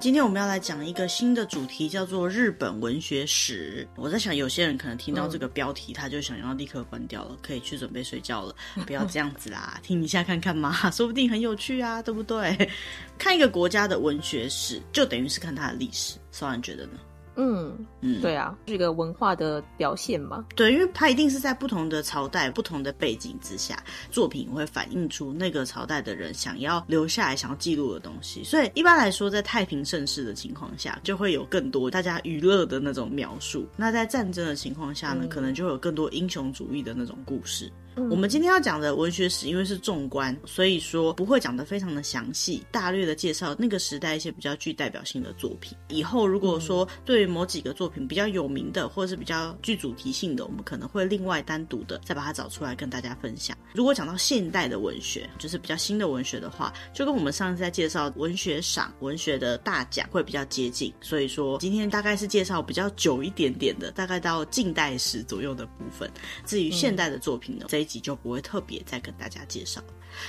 今天我们要来讲一个新的主题，叫做日本文学史。我在想，有些人可能听到这个标题，他就想要立刻关掉了，可以去准备睡觉了。不要这样子啦，听一下看看嘛，说不定很有趣啊，对不对？看一个国家的文学史，就等于是看它的历史。稍然觉得呢？嗯嗯，对啊，是一个文化的表现嘛。对，因为它一定是在不同的朝代、不同的背景之下，作品会反映出那个朝代的人想要留下来、想要记录的东西。所以一般来说，在太平盛世的情况下，就会有更多大家娱乐的那种描述；那在战争的情况下呢，嗯、可能就会有更多英雄主义的那种故事。我们今天要讲的文学史，因为是纵观，所以说不会讲得非常的详细，大略的介绍那个时代一些比较具代表性的作品。以后如果说对于某几个作品比较有名的，或者是比较具主题性的，我们可能会另外单独的再把它找出来跟大家分享。如果讲到现代的文学，就是比较新的文学的话，就跟我们上次在介绍文学赏、文学的大奖会比较接近。所以说今天大概是介绍比较久一点点的，大概到近代史左右的部分。至于现代的作品呢，这一集就不会特别再跟大家介绍。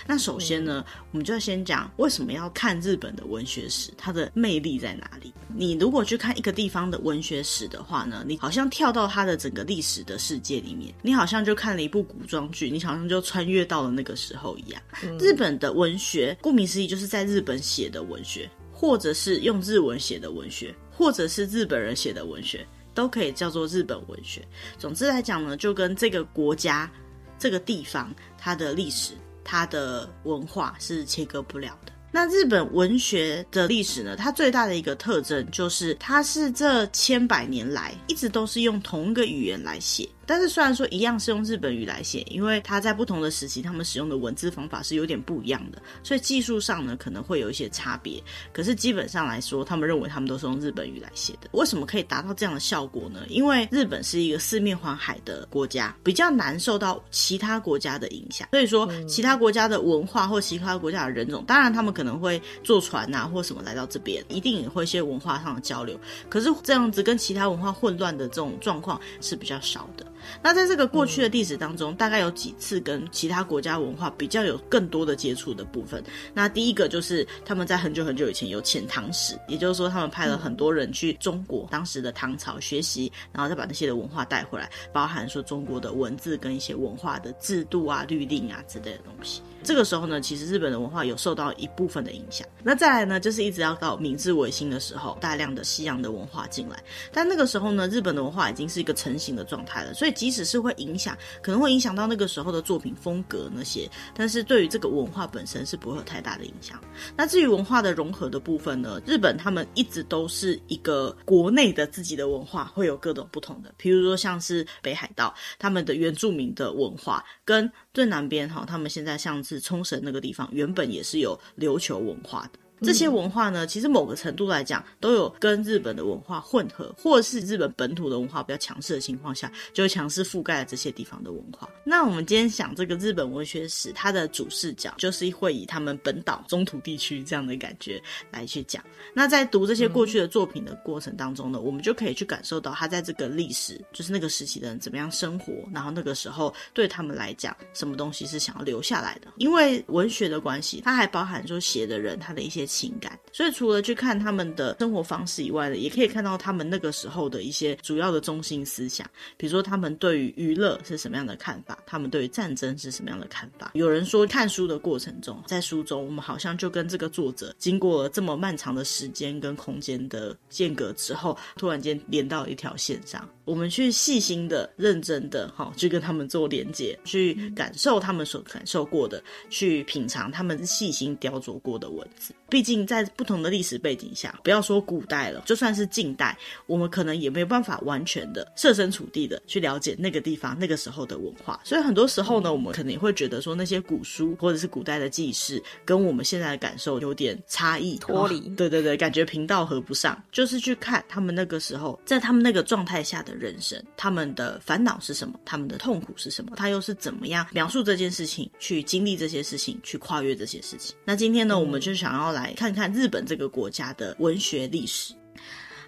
那首先呢，我们就要先讲为什么要看日本的文学史，它的魅力在哪里？你如果去看一个地方的文学史的话呢，你好像跳到它的整个历史的世界里面，你好像就看了一部古装剧，你好像就穿越到了那个时候一样。嗯。日本的文学，顾名思义就是在日本写的文学，或者是用日文写的文学，或者是日本人写的文学。都可以叫做日本文学。总之来讲呢，就跟这个国家、这个地方它的历史、它的文化是切割不了的。那日本文学的历史呢，它最大的一个特征就是，它是这千百年来一直都是用同一个语言来写。但是虽然说一样是用日本语来写，因为它在不同的时期，他们使用的文字方法是有点不一样的，所以技术上呢可能会有一些差别。可是基本上来说，他们认为他们都是用日本语来写的。为什么可以达到这样的效果呢？因为日本是一个四面环海的国家，比较难受到其他国家的影响。所以说，其他国家的文化或其他国家的人种，当然他们可能会坐船啊或什么来到这边，一定也会一些文化上的交流。可是这样子跟其他文化混乱的这种状况是比较少的。那在这个过去的历史当中，大概有几次跟其他国家文化比较有更多的接触的部分。那第一个就是他们在很久很久以前有遣唐使，也就是说他们派了很多人去中国当时的唐朝学习，然后再把那些的文化带回来，包含说中国的文字跟一些文化的制度啊、律令啊之类的东西。这个时候呢，其实日本的文化有受到一部分的影响。那再来呢，就是一直要到明治维新的时候，大量的西洋的文化进来。但那个时候呢，日本的文化已经是一个成型的状态了，所以即使是会影响，可能会影响到那个时候的作品风格那些，但是对于这个文化本身是不会有太大的影响。那至于文化的融合的部分呢，日本他们一直都是一个国内的自己的文化会有各种不同的，比如说像是北海道他们的原住民的文化跟。最南边哈，他们现在像是冲绳那个地方，原本也是有琉球文化的。这些文化呢，其实某个程度来讲，都有跟日本的文化混合，或者是日本本土的文化比较强势的情况下，就会强势覆盖了这些地方的文化。那我们今天想这个日本文学史，它的主视角就是会以他们本岛中土地区这样的感觉来去讲。那在读这些过去的作品的过程当中呢，我们就可以去感受到他在这个历史，就是那个时期的人怎么样生活，然后那个时候对他们来讲，什么东西是想要留下来的。因为文学的关系，它还包含说写的人他的一些。情感，所以除了去看他们的生活方式以外呢，也可以看到他们那个时候的一些主要的中心思想，比如说他们对于娱乐是什么样的看法，他们对于战争是什么样的看法。有人说，看书的过程中，在书中我们好像就跟这个作者经过了这么漫长的时间跟空间的间隔之后，突然间连到一条线上。我们去细心的、认真的，哈，去跟他们做连接，去感受他们所感受过的，去品尝他们细心雕琢过的文字。毕竟在不同的历史背景下，不要说古代了，就算是近代，我们可能也没有办法完全的设身处地的去了解那个地方那个时候的文化。所以很多时候呢，我们可能也会觉得说，那些古书或者是古代的记事，跟我们现在的感受有点差异，脱离。对对对，感觉频道合不上。就是去看他们那个时候，在他们那个状态下的。人生，他们的烦恼是什么？他们的痛苦是什么？他又是怎么样描述这件事情，去经历这些事情，去跨越这些事情？那今天呢，我们就想要来看看日本这个国家的文学历史。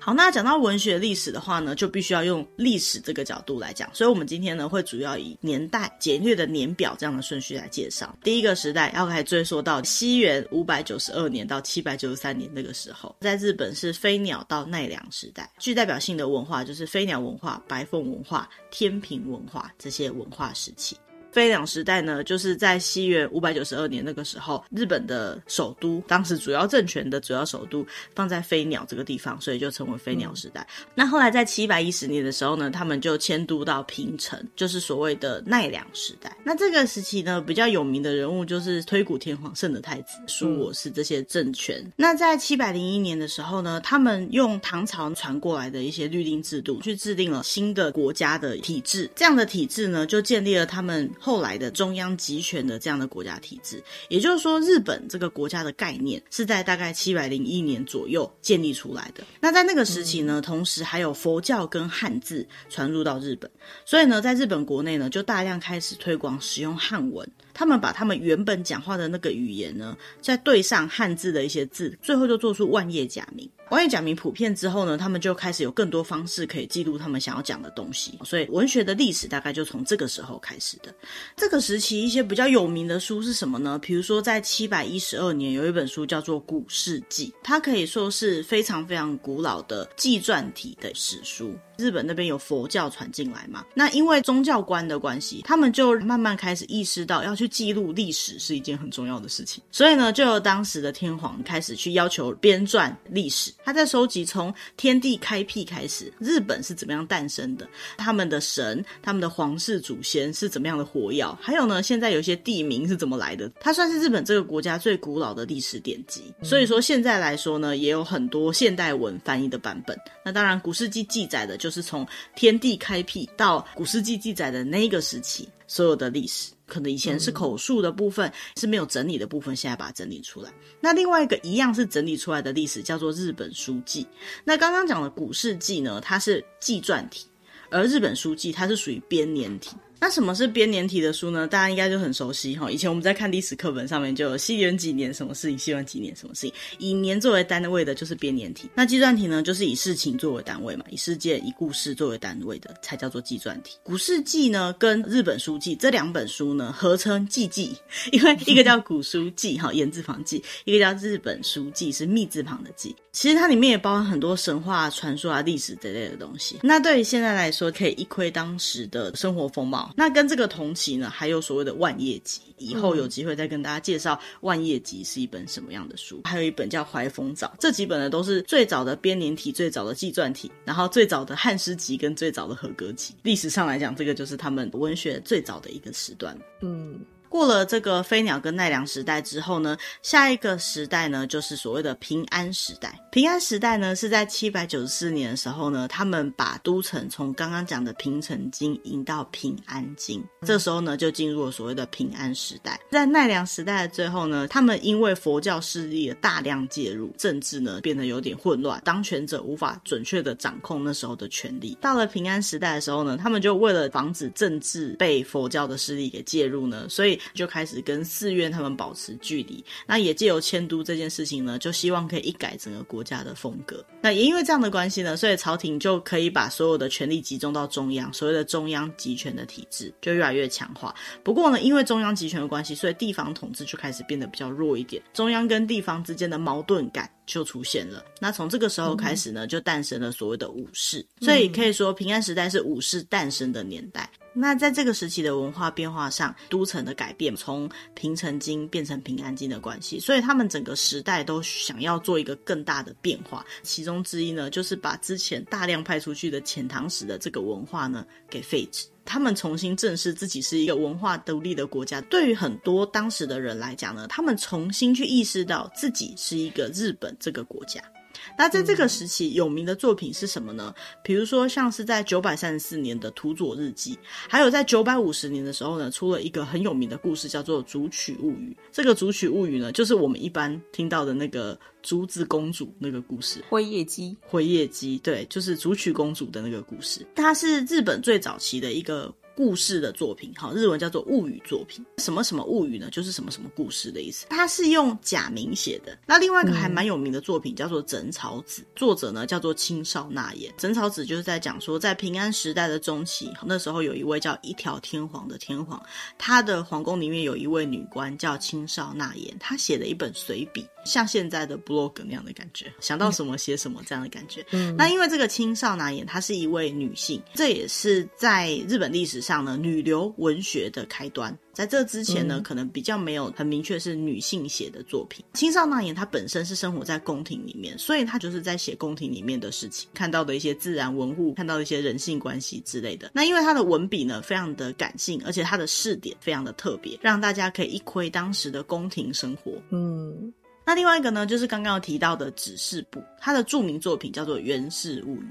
好，那讲到文学历史的话呢，就必须要用历史这个角度来讲。所以，我们今天呢会主要以年代简略的年表这样的顺序来介绍。第一个时代要开始追溯到西元五百九十二年到七百九十三年那个时候，在日本是飞鸟到奈良时代，具代表性的文化就是飞鸟文化、白凤文化、天平文化这些文化时期。飞鸟时代呢，就是在西元五百九十二年那个时候，日本的首都，当时主要政权的主要首都放在飞鸟这个地方，所以就称为飞鸟时代。嗯、那后来在七百一十年的时候呢，他们就迁都到平城，就是所谓的奈良时代。那这个时期呢，比较有名的人物就是推古天皇圣德太子、苏我氏这些政权。嗯、那在七百零一年的时候呢，他们用唐朝传过来的一些律令制度，去制定了新的国家的体制。这样的体制呢，就建立了他们。后来的中央集权的这样的国家体制，也就是说，日本这个国家的概念是在大概七百零一年左右建立出来的。那在那个时期呢，同时还有佛教跟汉字传入到日本，所以呢，在日本国内呢，就大量开始推广使用汉文。他们把他们原本讲话的那个语言呢，再对上汉字的一些字，最后就做出万叶假名。万叶假名普遍之后呢，他们就开始有更多方式可以记录他们想要讲的东西。所以文学的历史大概就从这个时候开始的。这个时期一些比较有名的书是什么呢？比如说在七百一十二年有一本书叫做《古事记》，它可以说是非常非常古老的纪传体的史书。日本那边有佛教传进来嘛，那因为宗教观的关系，他们就慢慢开始意识到要去记录历史是一件很重要的事情，所以呢，就由当时的天皇开始去要求编撰历史。他在收集从天地开辟开始，日本是怎么样诞生的，他们的神、他们的皇室祖先是怎么样的活跃，还有呢，现在有些地名是怎么来的，它算是日本这个国家最古老的历史典籍。所以说现在来说呢，也有很多现代文翻译的版本。那当然，《古世纪》记载的就是。从天地开辟到古世纪记载的那个时期，所有的历史可能以前是口述的部分，嗯、是没有整理的部分，现在把它整理出来。那另外一个一样是整理出来的历史，叫做日本书记。那刚刚讲的古事记呢，它是纪传体，而日本书记它是属于编年体。那什么是编年体的书呢？大家应该就很熟悉哈。以前我们在看历史课本上面就有西元几年什么事情，西元几年什么事情，以年作为单位的就是编年体。那纪传体呢，就是以事情作为单位嘛，以事件、以故事作为单位的才叫做纪传体。古事记呢，跟日本书记这两本书呢，合称纪记，因为一个叫古书记哈，言字旁记，一个叫日本书记是密字旁的记。其实它里面也包含很多神话传说啊、历史这类的东西。那对于现在来说，可以一窥当时的生活风貌。那跟这个同期呢，还有所谓的《万叶集》，以后有机会再跟大家介绍《万叶集》是一本什么样的书。还有一本叫《怀风藻》，这几本呢都是最早的编年体、最早的纪传体，然后最早的汉诗集跟最早的和歌集。历史上来讲，这个就是他们文学最早的一个时段。嗯。过了这个飞鸟跟奈良时代之后呢，下一个时代呢，就是所谓的平安时代。平安时代呢，是在七百九十四年的时候呢，他们把都城从刚刚讲的平城京移到平安京，这时候呢，就进入了所谓的平安时代。在奈良时代的最后呢，他们因为佛教势力的大量介入，政治呢变得有点混乱，当权者无法准确的掌控那时候的权力。到了平安时代的时候呢，他们就为了防止政治被佛教的势力给介入呢，所以就开始跟寺院他们保持距离，那也借由迁都这件事情呢，就希望可以一改整个国家的风格。那也因为这样的关系呢，所以朝廷就可以把所有的权力集中到中央，所谓的中央集权的体制就越来越强化。不过呢，因为中央集权的关系，所以地方统治就开始变得比较弱一点，中央跟地方之间的矛盾感就出现了。那从这个时候开始呢，就诞生了所谓的武士，所以可以说平安时代是武士诞生的年代。那在这个时期的文化变化上，都城的改变，从平城京变成平安京的关系，所以他们整个时代都想要做一个更大的变化。其中之一呢，就是把之前大量派出去的遣唐使的这个文化呢给废止。他们重新正视自己是一个文化独立的国家。对于很多当时的人来讲呢，他们重新去意识到自己是一个日本这个国家。那在这个时期有名的作品是什么呢？比如说像是在九百三十四年的《土佐日记》，还有在九百五十年的时候呢，出了一个很有名的故事，叫做《竹取物语》。这个《竹取物语》呢，就是我们一般听到的那个竹子公主那个故事。辉夜姬，辉夜姬，对，就是竹取公主的那个故事。它是日本最早期的一个故事的作品，好，日文叫做物语作品。什么什么物语呢？就是什么什么故事的意思。它是用假名写的。那另外一个还蛮有名的作品叫做《枕草子》，作者呢叫做青少纳言。《枕草子》就是在讲说，在平安时代的中期，那时候有一位叫一条天皇的天皇，他的皇宫里面有一位女官叫青少纳言，她写了一本随笔，像现在的 blog 那样的感觉，想到什么写什么这样的感觉。嗯，那因为这个青少男言她是一位女性，这也是在日本历史上呢女流文学的开端。在这之前呢，可能比较没有很明确是女性写的作品。青少纳言她本身是生活在宫廷里面，所以她就是在写宫廷里面的事情，看到的一些自然文物，看到一些人性关系之类的。那因为她的文笔呢非常的感性，而且她的视点非常的特别，让大家可以一窥当时的宫廷生活。嗯，那另外一个呢，就是刚刚提到的指示部，他的著名作品叫做《源氏物语》。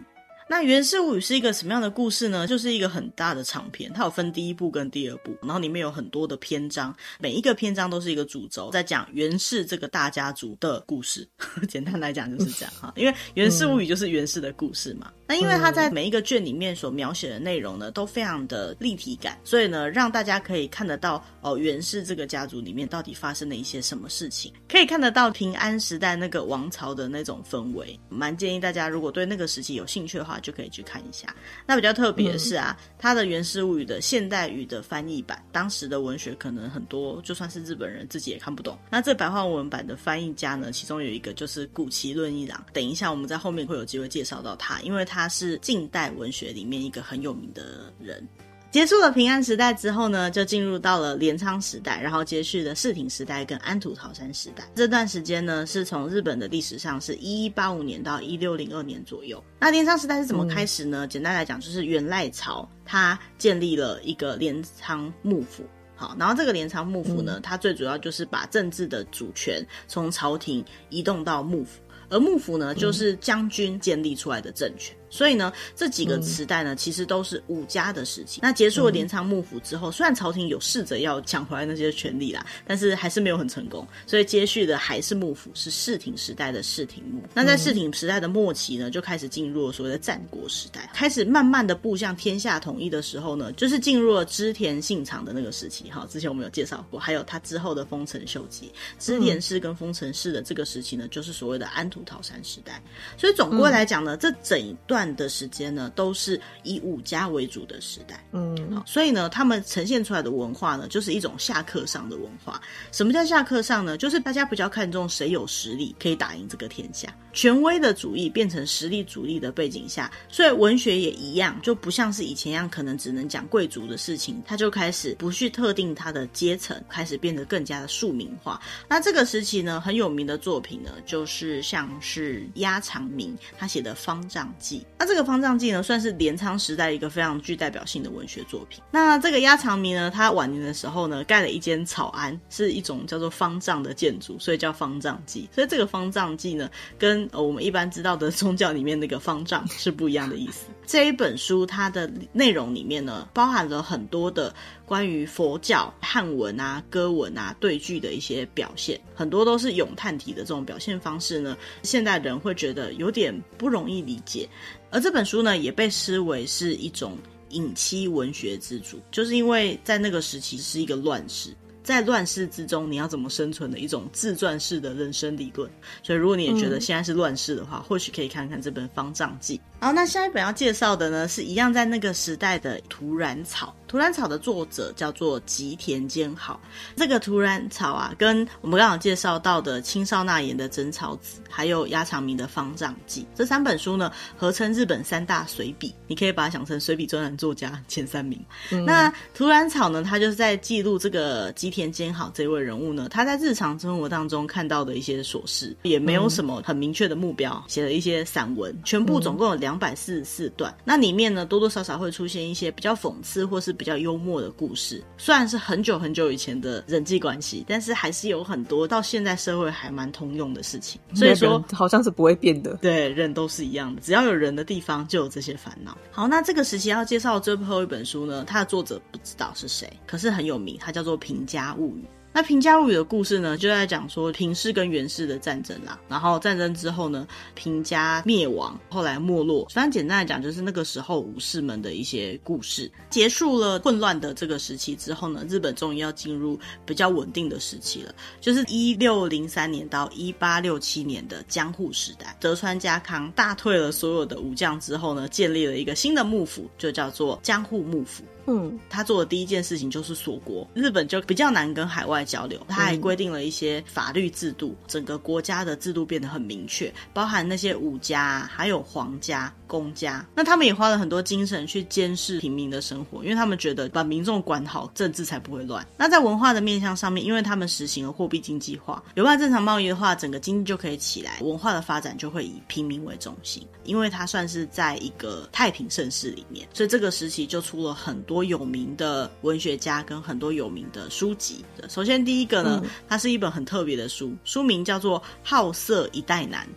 那《源氏物语》是一个什么样的故事呢？就是一个很大的长篇，它有分第一部跟第二部，然后里面有很多的篇章，每一个篇章都是一个主轴，在讲源氏这个大家族的故事。简单来讲就是这样哈，因为《源氏物语》就是源氏的故事嘛。嗯、那因为它在每一个卷里面所描写的内容呢，都非常的立体感，所以呢，让大家可以看得到哦，源氏这个家族里面到底发生了一些什么事情，可以看得到平安时代那个王朝的那种氛围。蛮建议大家，如果对那个时期有兴趣的话，就可以去看一下。那比较特别的是啊，嗯、它的《源氏物语》的现代语的翻译版，当时的文学可能很多，就算是日本人自己也看不懂。那这白话文版的翻译家呢，其中有一个就是古奇论一郎。等一下我们在后面会有机会介绍到他，因为他是近代文学里面一个很有名的人。结束了平安时代之后呢，就进入到了镰仓时代，然后接续的室町时代跟安土桃山时代。这段时间呢，是从日本的历史上是一一八五年到一六零二年左右。那镰仓时代是怎么开始呢？嗯、简单来讲，就是源赖朝他建立了一个镰仓幕府。好，然后这个镰仓幕府呢，嗯、它最主要就是把政治的主权从朝廷移动到幕府，而幕府呢，就是将军建立出来的政权。所以呢，这几个时代呢，嗯、其实都是武家的事情。那结束了镰仓幕府之后，嗯、虽然朝廷有试着要抢回来那些权利啦，但是还是没有很成功。所以接续的还是幕府，是室町时代的室町幕。那在室町时代的末期呢，就开始进入了所谓的战国时代，开始慢慢的步向天下统一的时候呢，就是进入了织田信长的那个时期。哈，之前我们有介绍过，还有他之后的丰臣秀吉、织田氏跟丰臣氏的这个时期呢，就是所谓的安土桃山时代。所以总归来讲呢，嗯、这整一段。的时间呢，都是以武家为主的时代，嗯，好，所以呢，他们呈现出来的文化呢，就是一种下课上的文化。什么叫下课上呢？就是大家比较看重谁有实力可以打赢这个天下，权威的主义变成实力主义的背景下，所以文学也一样，就不像是以前一样，可能只能讲贵族的事情，他就开始不去特定他的阶层，开始变得更加的庶民化。那这个时期呢，很有名的作品呢，就是像是鸭长明他写的《方丈记》。那这个《方丈记》呢，算是镰仓时代一个非常具代表性的文学作品。那这个鸭长铭呢，他晚年的时候呢，盖了一间草庵，是一种叫做方丈的建筑，所以叫《方丈记》。所以这个《方丈记》呢，跟我们一般知道的宗教里面那个方丈是不一样的意思。这一本书它的内容里面呢，包含了很多的关于佛教汉文啊、歌文啊对句的一些表现，很多都是咏叹体的这种表现方式呢，现代人会觉得有点不容易理解。而这本书呢，也被视为是一种隐妻文学之主，就是因为在那个时期是一个乱世，在乱世之中你要怎么生存的一种自传式的人生理论。所以，如果你也觉得现在是乱世的话，嗯、或许可以看看这本《方丈记》。好，那下一本要介绍的呢，是一样在那个时代的《土壤草》。《土壤草》的作者叫做吉田兼好。这个《土壤草》啊，跟我们刚刚介绍到的青少纳言的《真草子》，还有鸭长明的《方丈记》这三本书呢，合称日本三大随笔。你可以把它想成随笔专栏作家前三名。嗯、那《土壤草》呢，它就是在记录这个吉田兼好这位人物呢，他在日常生活当中看到的一些琐事，也没有什么很明确的目标，写了一些散文，全部总共有两。两百四十四段，那里面呢，多多少少会出现一些比较讽刺或是比较幽默的故事。虽然是很久很久以前的人际关系，但是还是有很多到现在社会还蛮通用的事情。所以说，好像是不会变的。对，人都是一样的，只要有人的地方就有这些烦恼。好，那这个时期要介绍的最后一本书呢，它的作者不知道是谁，可是很有名，它叫做《平家物语》。那平家物语的故事呢，就在讲说平氏跟源氏的战争啦。然后战争之后呢，平家灭亡，后来没落。反正简单来讲，就是那个时候武士们的一些故事。结束了混乱的这个时期之后呢，日本终于要进入比较稳定的时期了，就是一六零三年到一八六七年的江户时代。德川家康大退了所有的武将之后呢，建立了一个新的幕府，就叫做江户幕府。嗯，他做的第一件事情就是锁国，日本就比较难跟海外交流。他还规定了一些法律制度，整个国家的制度变得很明确，包含那些武家，还有皇家、公家。那他们也花了很多精神去监视平民的生活，因为他们觉得把民众管好，政治才不会乱。那在文化的面向上面，因为他们实行了货币经济化，有办法正常贸易的话，整个经济就可以起来，文化的发展就会以平民为中心。因为它算是在一个太平盛世里面，所以这个时期就出了很多有名的文学家跟很多有名的书籍。首先第一个呢，它是一本很特别的书，书名叫做《好色一代男》，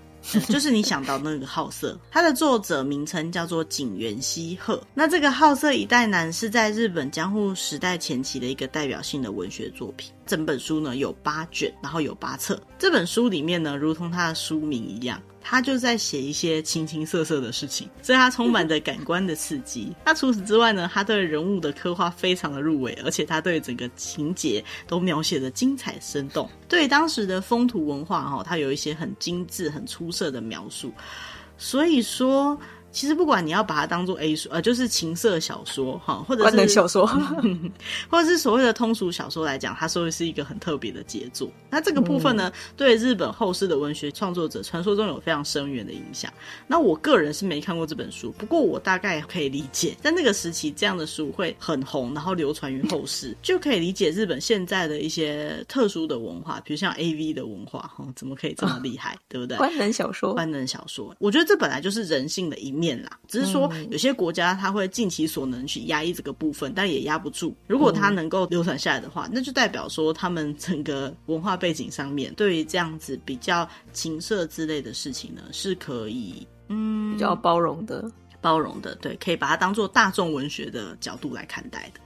就是你想到那个好色。它的作者名称叫做井原西鹤。那这个《好色一代男》是在日本江户时代前期的一个代表性的文学作品。整本书呢有八卷，然后有八册。这本书里面呢，如同它的书名一样。他就在写一些形形色色的事情，所以他充满着感官的刺激。那除此之外呢，他对人物的刻画非常的入微，而且他对整个情节都描写的精彩生动。对当时的风土文化哈，他有一些很精致、很出色的描述。所以说。其实不管你要把它当做 A 书，呃，就是情色小说哈，或者是能小说，或者是所谓的通俗小说来讲，它说的是一个很特别的杰作。那这个部分呢，嗯、对日本后世的文学创作者，传说中有非常深远的影响。那我个人是没看过这本书，不过我大概可以理解，在那个时期这样的书会很红，然后流传于后世，就可以理解日本现在的一些特殊的文化，比如像 AV 的文化，哈，怎么可以这么厉害，哦、对不对？官能小说，官能小说，我觉得这本来就是人性的一面。面啦，只是说有些国家他会尽其所能去压抑这个部分，但也压不住。如果它能够流传下来的话，那就代表说他们整个文化背景上面对于这样子比较情色之类的事情呢，是可以嗯比较包容的，包容的，对，可以把它当做大众文学的角度来看待的。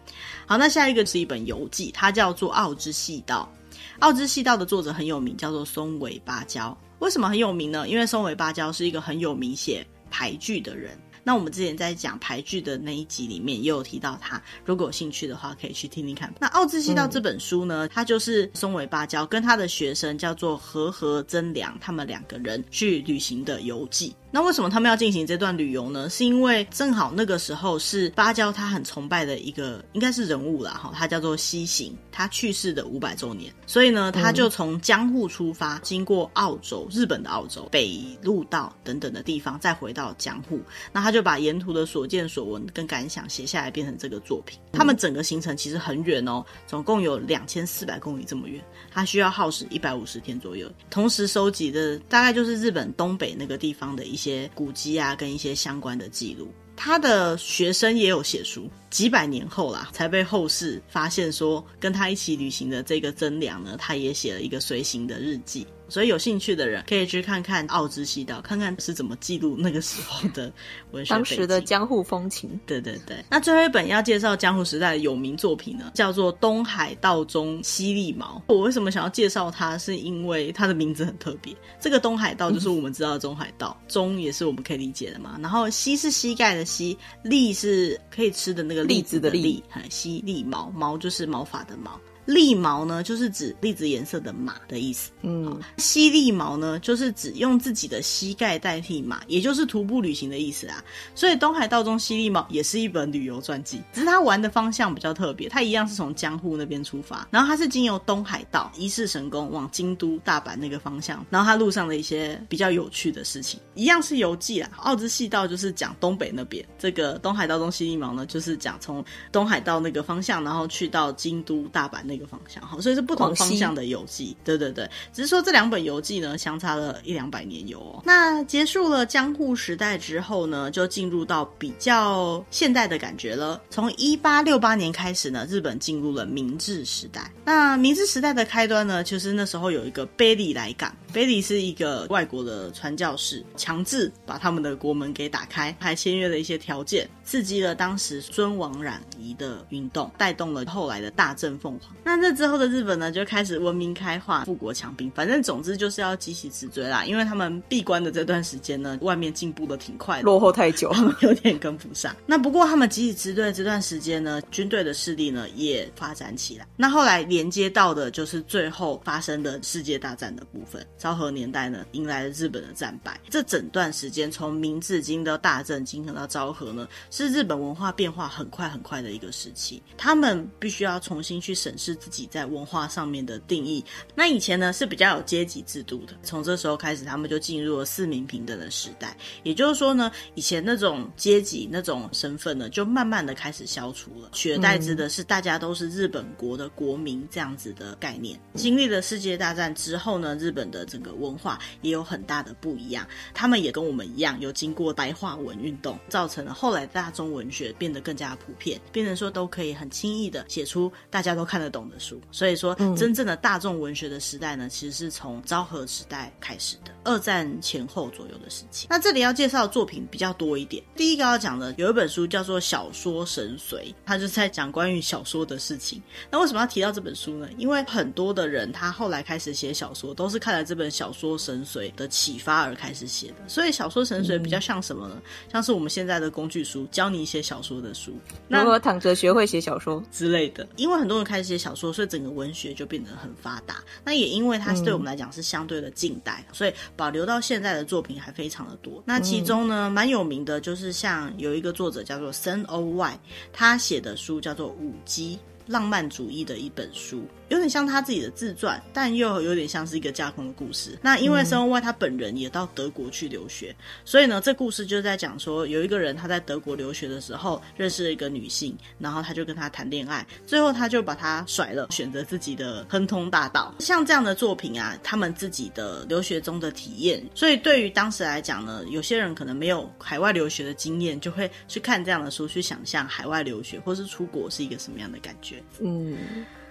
好，那下一个是一本游记，它叫做《奥之细道》。《奥之细道》的作者很有名，叫做松尾芭蕉。为什么很有名呢？因为松尾芭蕉是一个很有名写俳句的人，那我们之前在讲排剧的那一集里面也有提到他，如果有兴趣的话，可以去听听看。那《奥之西道》这本书呢，它就是松尾芭蕉跟他的学生叫做和和真良，他们两个人去旅行的游记。那为什么他们要进行这段旅游呢？是因为正好那个时候是芭蕉他很崇拜的一个应该是人物啦，哈，他叫做西行，他去世的五百周年，所以呢，他就从江户出发，经过澳洲、日本的澳洲、北陆道等等的地方，再回到江户。那他就把沿途的所见所闻跟感想写下来，变成这个作品。他们整个行程其实很远哦，总共有两千四百公里这么远，他需要耗时一百五十天左右，同时收集的大概就是日本东北那个地方的一些。些古籍啊，跟一些相关的记录，他的学生也有写书，几百年后啦，才被后世发现说，跟他一起旅行的这个真良呢，他也写了一个随行的日记。所以有兴趣的人可以去看看《奥之西道》，看看是怎么记录那个时候的文学。当时的江户风情。对对对。那最后一本要介绍江户时代的有名作品呢，叫做《东海道中犀利毛》。我为什么想要介绍它？是因为它的名字很特别。这个东海道就是我们知道的中海道，嗯、中也是我们可以理解的嘛。然后犀是膝盖的犀，利是可以吃的那个栗子的栗，犀利毛，毛就是毛发的毛。利毛呢，就是指栗子颜色的马的意思。嗯，犀利毛呢，就是指用自己的膝盖代替马，也就是徒步旅行的意思啊。所以东海道中犀利毛也是一本旅游传记，只是他玩的方向比较特别。他一样是从江户那边出发，然后他是经由东海道伊势神宫往京都、大阪那个方向，然后他路上的一些比较有趣的事情，一样是游记啊。奥之细道就是讲东北那边，这个东海道中犀利毛呢，就是讲从东海道那个方向，然后去到京都、大阪那个。一个方向，好，所以是不同方向的游记，对对对，只是说这两本游记呢，相差了一两百年有哦。那结束了江户时代之后呢，就进入到比较现代的感觉了。从一八六八年开始呢，日本进入了明治时代。那明治时代的开端呢，就是那时候有一个卑利来港。卑离是一个外国的传教士，强制把他们的国门给打开，还签约了一些条件，刺激了当时尊王攘夷的运动，带动了后来的大政奉还。那这之后的日本呢，就开始文明开化，富国强兵，反正总之就是要急起直追啦。因为他们闭关的这段时间呢，外面进步的挺快的，落后太久，他们有点跟不上。那不过他们急起直追的这段时间呢，军队的势力呢也发展起来。那后来连接到的就是最后发生的世界大战的部分。昭和年代呢，迎来了日本的战败。这整段时间，从明治经到大正经到昭和呢，是日本文化变化很快很快的一个时期。他们必须要重新去审视自己在文化上面的定义。那以前呢是比较有阶级制度的，从这时候开始，他们就进入了四民平等的时代。也就是说呢，以前那种阶级、那种身份呢，就慢慢的开始消除了，取而代之的是大家都是日本国的国民这样子的概念。经历了世界大战之后呢，日本的整个文化也有很大的不一样。他们也跟我们一样，有经过白话文运动，造成了后来大众文学变得更加普遍，变成说都可以很轻易的写出大家都看得懂的书。所以说，真正的大众文学的时代呢，其实是从昭和时代开始的，二战前后左右的事情。那这里要介绍的作品比较多一点。第一个要讲的有一本书叫做《小说神髓》，它就是在讲关于小说的事情。那为什么要提到这本书呢？因为很多的人他后来开始写小说，都是看了这本《小说神髓》的启发而开始写的。所以，《小说神髓》比较像什么呢？像是我们现在的工具书，教你写小说的书，如何躺着学会写小说之类的。因为很多人开始写小说，所以整个文学就变得很发达。那也因为它是对我们来讲是相对的近代，所以保留到现在的作品还非常的多。那其中呢，蛮有名的就是像有一个作者叫做森欧外，他写的书叫做《舞姬》。浪漫主义的一本书，有点像他自己的自传，但又有点像是一个架空的故事。那因为森鸥外他本人也到德国去留学，嗯、所以呢，这故事就在讲说，有一个人他在德国留学的时候认识了一个女性，然后他就跟她谈恋爱，最后他就把她甩了，选择自己的亨通大道。像这样的作品啊，他们自己的留学中的体验，所以对于当时来讲呢，有些人可能没有海外留学的经验，就会去看这样的书，去想象海外留学或是出国是一个什么样的感觉。嗯，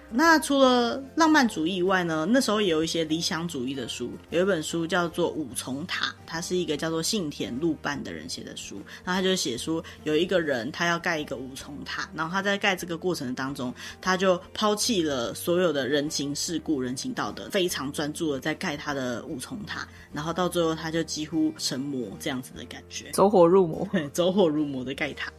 那除了浪漫主义以外呢，那时候也有一些理想主义的书。有一本书叫做《五重塔》，它是一个叫做幸田路伴的人写的书。然后他就写说，有一个人他要盖一个五重塔，然后他在盖这个过程当中，他就抛弃了所有的人情世故、人情道德，非常专注的在盖他的五重塔。然后到最后，他就几乎成魔这样子的感觉，走火入魔，走火入魔的盖塔。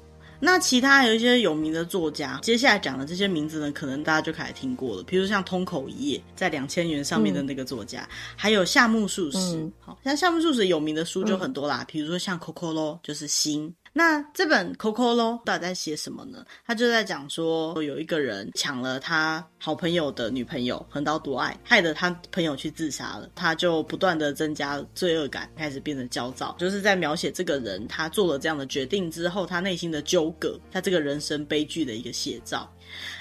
那其他有一些有名的作家，接下来讲的这些名字呢，可能大家就开始听过了。比如像通口一夜，在两千元上面的那个作家，嗯、还有夏目漱石。嗯、好像夏目漱石有名的书就很多啦，嗯、比如说像《Coco》咯》，就是心。那这本《Kokoro》到底在写什么呢？他就在讲说，有一个人抢了他好朋友的女朋友，横刀夺爱，害得他朋友去自杀了。他就不断的增加罪恶感，开始变得焦躁，就是在描写这个人他做了这样的决定之后，他内心的纠葛，他这个人生悲剧的一个写照。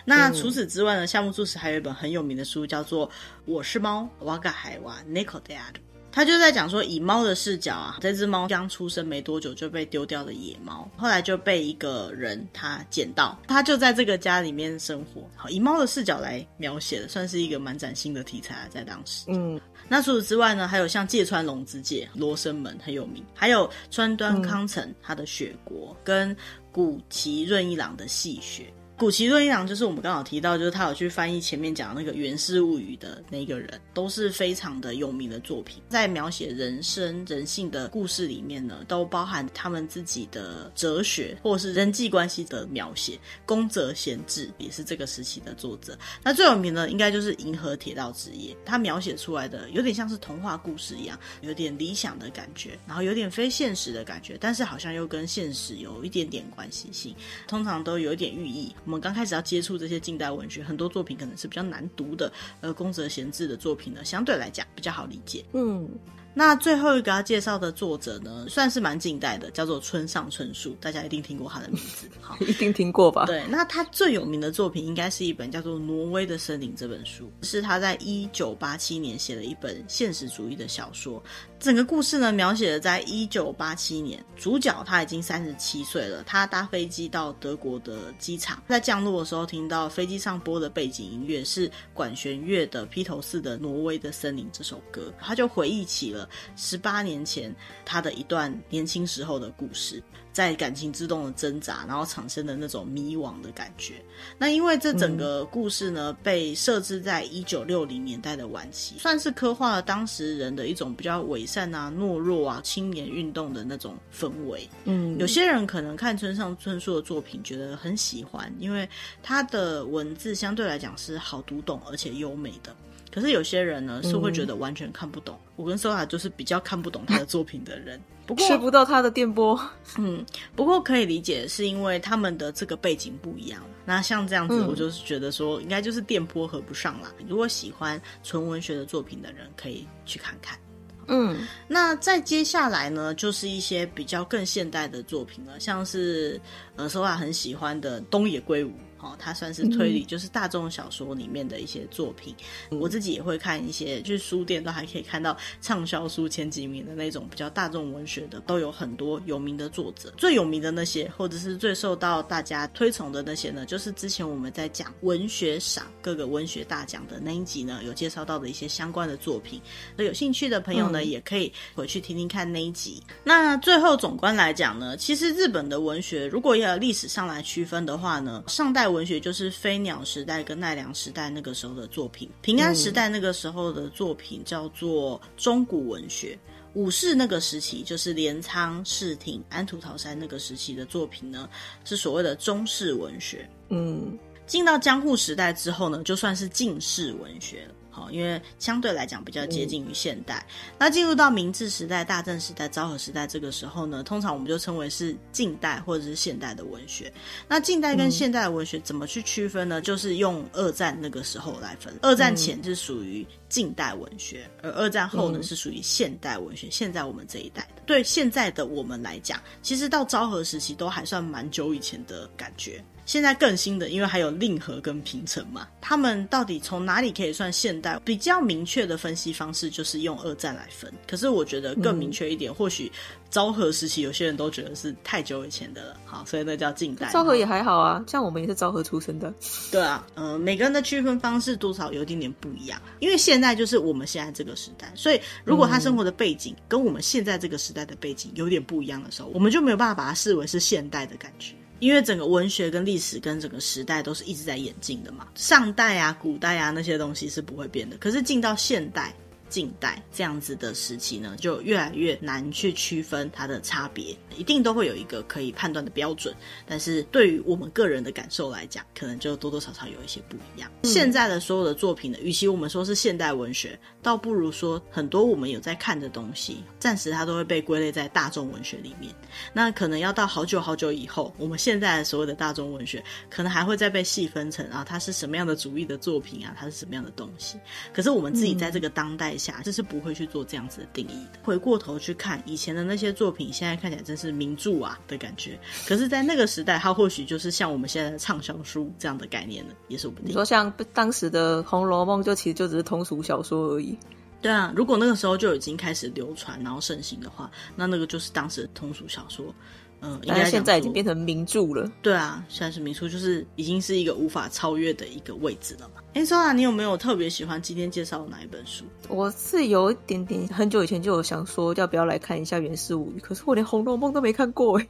那除此之外呢，夏目漱石还有一本很有名的书，叫做《我是猫》，我が辈は猫である。 他就在讲说，以猫的视角啊，这只猫刚出生没多久就被丢掉的野猫，后来就被一个人他捡到，他就在这个家里面生活。好，以猫的视角来描写的，算是一个蛮崭新的题材啊，在当时。嗯，那除此之外呢，还有像芥川龙之介、罗生门很有名，还有川端康成他的《雪国》跟古崎润一郎的《戏雪》。古奇润一郎就是我们刚好提到，就是他有去翻译前面讲那个《源氏物语》的那个人，都是非常的有名的作品，在描写人生人性的故事里面呢，都包含他们自己的哲学或者是人际关系的描写。宫泽贤治也是这个时期的作者，那最有名的应该就是《银河铁道之夜》，他描写出来的有点像是童话故事一样，有点理想的感觉，然后有点非现实的感觉，但是好像又跟现实有一点点关系性，通常都有一点寓意。我们刚开始要接触这些近代文学，很多作品可能是比较难读的。而宫泽贤治的作品呢，相对来讲比较好理解。嗯，那最后一个要介绍的作者呢，算是蛮近代的，叫做村上春树，大家一定听过他的名字，好，一定听过吧？对，那他最有名的作品应该是一本叫做《挪威的森林》这本书，是他在一九八七年写的一本现实主义的小说。整个故事呢，描写了在一九八七年，主角他已经三十七岁了，他搭飞机到德国的机场，在降落的时候听到飞机上播的背景音乐是管弦乐的披头士的《挪威的森林》这首歌，他就回忆起了十八年前他的一段年轻时候的故事。在感情之中的挣扎，然后产生的那种迷惘的感觉。那因为这整个故事呢，嗯、被设置在一九六零年代的晚期，算是刻画了当时人的一种比较伪善啊、懦弱啊、青年运动的那种氛围。嗯，有些人可能看村上春树的作品觉得很喜欢，因为他的文字相对来讲是好读懂而且优美的。可是有些人呢，是会觉得完全看不懂。嗯、我跟 Sola 就是比较看不懂他的作品的人。不过吃不到他的电波，嗯，不过可以理解，是因为他们的这个背景不一样。那像这样子，我就是觉得说，应该就是电波合不上啦。嗯、如果喜欢纯文学的作品的人，可以去看看。嗯，那再接下来呢，就是一些比较更现代的作品了，像是呃，Sola 很喜欢的东野圭吾。哦，它算是推理，就是大众小说里面的一些作品。嗯、我自己也会看一些，就是书店都还可以看到畅销书前几名的那种比较大众文学的，都有很多有名的作者。最有名的那些，或者是最受到大家推崇的那些呢，就是之前我们在讲文学赏各个文学大奖的那一集呢，有介绍到的一些相关的作品。那有兴趣的朋友呢，嗯、也可以回去听听看那一集。那最后总观来讲呢，其实日本的文学，如果要历史上来区分的话呢，上代文学就是飞鸟时代跟奈良时代那个时候的作品，平安时代那个时候的作品叫做中古文学，武士那个时期就是镰仓、室町、安土桃山那个时期的作品呢，是所谓的中式文学。嗯，进到江户时代之后呢，就算是近世文学了。因为相对来讲比较接近于现代，嗯、那进入到明治时代、大正时代、昭和时代这个时候呢，通常我们就称为是近代或者是现代的文学。那近代跟现代的文学怎么去区分呢？就是用二战那个时候来分，二战前是属于近代文学，而二战后呢是属于现代文学。现在我们这一代的，对现在的我们来讲，其实到昭和时期都还算蛮久以前的感觉。现在更新的，因为还有令和跟平成嘛，他们到底从哪里可以算现代？比较明确的分析方式就是用二战来分。可是我觉得更明确一点，嗯、或许昭和时期有些人都觉得是太久以前的了，好，所以那叫近代。昭和也还好啊，像我们也是昭和出生的。对啊，嗯、呃，每个人的区分方式多少有一点点不一样，因为现在就是我们现在这个时代，所以如果他生活的背景跟我们现在这个时代的背景有点不一样的时候，我们就没有办法把它视为是现代的感觉。因为整个文学跟历史跟整个时代都是一直在演进的嘛，上代啊、古代啊那些东西是不会变的，可是进到现代。近代这样子的时期呢，就越来越难去区分它的差别，一定都会有一个可以判断的标准。但是对于我们个人的感受来讲，可能就多多少少有一些不一样。嗯、现在的所有的作品呢，与其我们说是现代文学，倒不如说很多我们有在看的东西，暂时它都会被归类在大众文学里面。那可能要到好久好久以后，我们现在的所谓的大众文学，可能还会再被细分成啊，它是什么样的主义的作品啊，它是什么样的东西。可是我们自己在这个当代。下，这是不会去做这样子的定义的。回过头去看以前的那些作品，现在看起来真是名著啊的感觉。可是，在那个时代，它或许就是像我们现在的畅销书这样的概念呢，也是我们。你说像当时的《红楼梦》，就其实就只是通俗小说而已。对啊，如果那个时候就已经开始流传，然后盛行的话，那那个就是当时的通俗小说。嗯，应该现在已经变成名著了。对啊，现在是名著，就是已经是一个无法超越的一个位置了嘛。哎，Sola，你有没有特别喜欢今天介绍的哪一本书？我是有一点点，很久以前就有想说要不要来看一下《源氏物语》，可是我连《红楼梦》都没看过哎。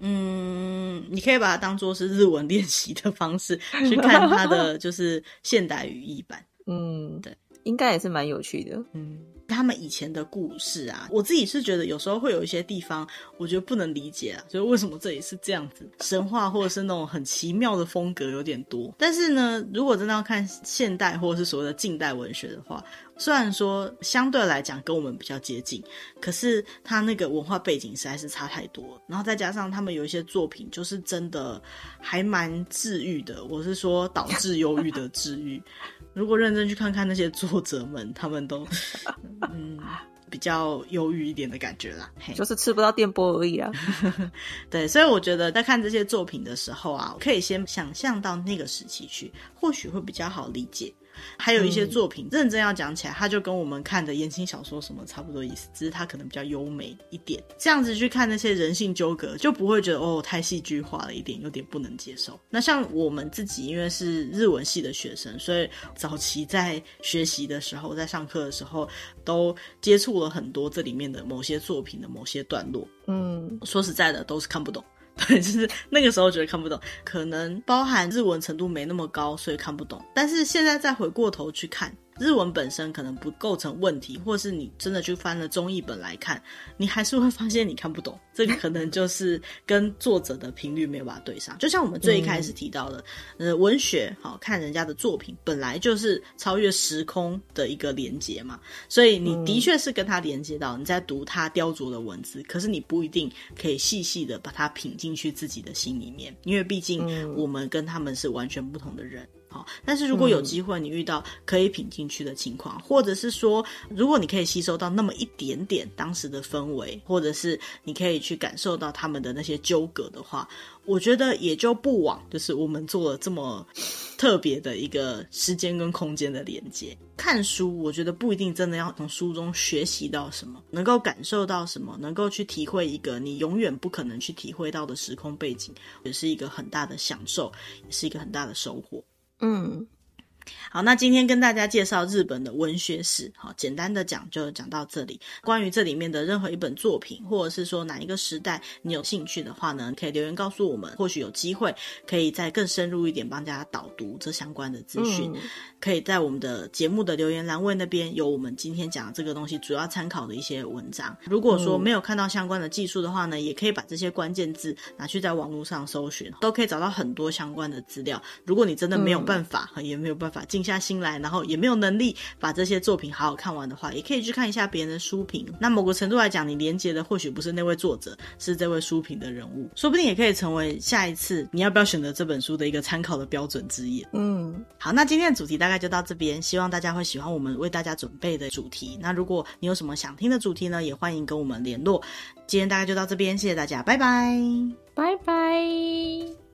嗯，你可以把它当做是日文练习的方式去看它的，就是现代语译版。嗯，对，应该也是蛮有趣的。嗯。他们以前的故事啊，我自己是觉得有时候会有一些地方，我觉得不能理解啊，就是为什么这里是这样子，神话或者是那种很奇妙的风格有点多。但是呢，如果真的要看现代或者是所谓的近代文学的话，虽然说相对来讲跟我们比较接近，可是他那个文化背景实在是差太多。然后再加上他们有一些作品，就是真的还蛮治愈的。我是说导致忧郁的治愈。如果认真去看看那些作者们，他们都 嗯比较忧郁一点的感觉啦，就是吃不到电波而已啊。对，所以我觉得在看这些作品的时候啊，可以先想象到那个时期去，或许会比较好理解。还有一些作品，认真要讲起来，它就跟我们看的言情小说什么差不多意思，只是它可能比较优美一点。这样子去看那些人性纠葛，就不会觉得哦太戏剧化了一点，有点不能接受。那像我们自己，因为是日文系的学生，所以早期在学习的时候，在上课的时候，都接触了很多这里面的某些作品的某些段落。嗯，说实在的，都是看不懂。对，就是那个时候觉得看不懂，可能包含日文程度没那么高，所以看不懂。但是现在再回过头去看。日文本身可能不构成问题，或是你真的去翻了中译本来看，你还是会发现你看不懂。这个可能就是跟作者的频率没有办法对上。就像我们最一开始提到的，嗯、呃，文学好看人家的作品本来就是超越时空的一个连接嘛，所以你的确是跟他连接到你在读他雕琢的文字，可是你不一定可以细细的把它品进去自己的心里面，因为毕竟我们跟他们是完全不同的人。好，但是如果有机会你遇到可以品进去的情况，嗯，或者是说，如果你可以吸收到那么一点点当时的氛围，或者是你可以去感受到他们的那些纠葛的话，我觉得也就不枉，就是我们做了这么特别的一个时间跟空间的连接。看书，我觉得不一定真的要从书中学习到什么，能够感受到什么，能够去体会一个你永远不可能去体会到的时空背景，也是一个很大的享受，也是一个很大的收获。嗯。好，那今天跟大家介绍日本的文学史，好，简单的讲就讲到这里。关于这里面的任何一本作品，或者是说哪一个时代你有兴趣的话呢，可以留言告诉我们，或许有机会可以再更深入一点帮大家导读这相关的资讯。嗯、可以在我们的节目的留言栏位那边有我们今天讲的这个东西主要参考的一些文章。如果说没有看到相关的技术的话呢，也可以把这些关键字拿去在网络上搜寻，都可以找到很多相关的资料。如果你真的没有办法，嗯、也没有办法静下心来，然后也没有能力把这些作品好好看完的话，也可以去看一下别人的书评。那某个程度来讲，你连接的或许不是那位作者，是这位书评的人物，说不定也可以成为下一次你要不要选择这本书的一个参考的标准之一。嗯，好，那今天的主题大概就到这边，希望大家会喜欢我们为大家准备的主题。那如果你有什么想听的主题呢，也欢迎跟我们联络。今天大概就到这边，谢谢大家，拜拜，拜拜。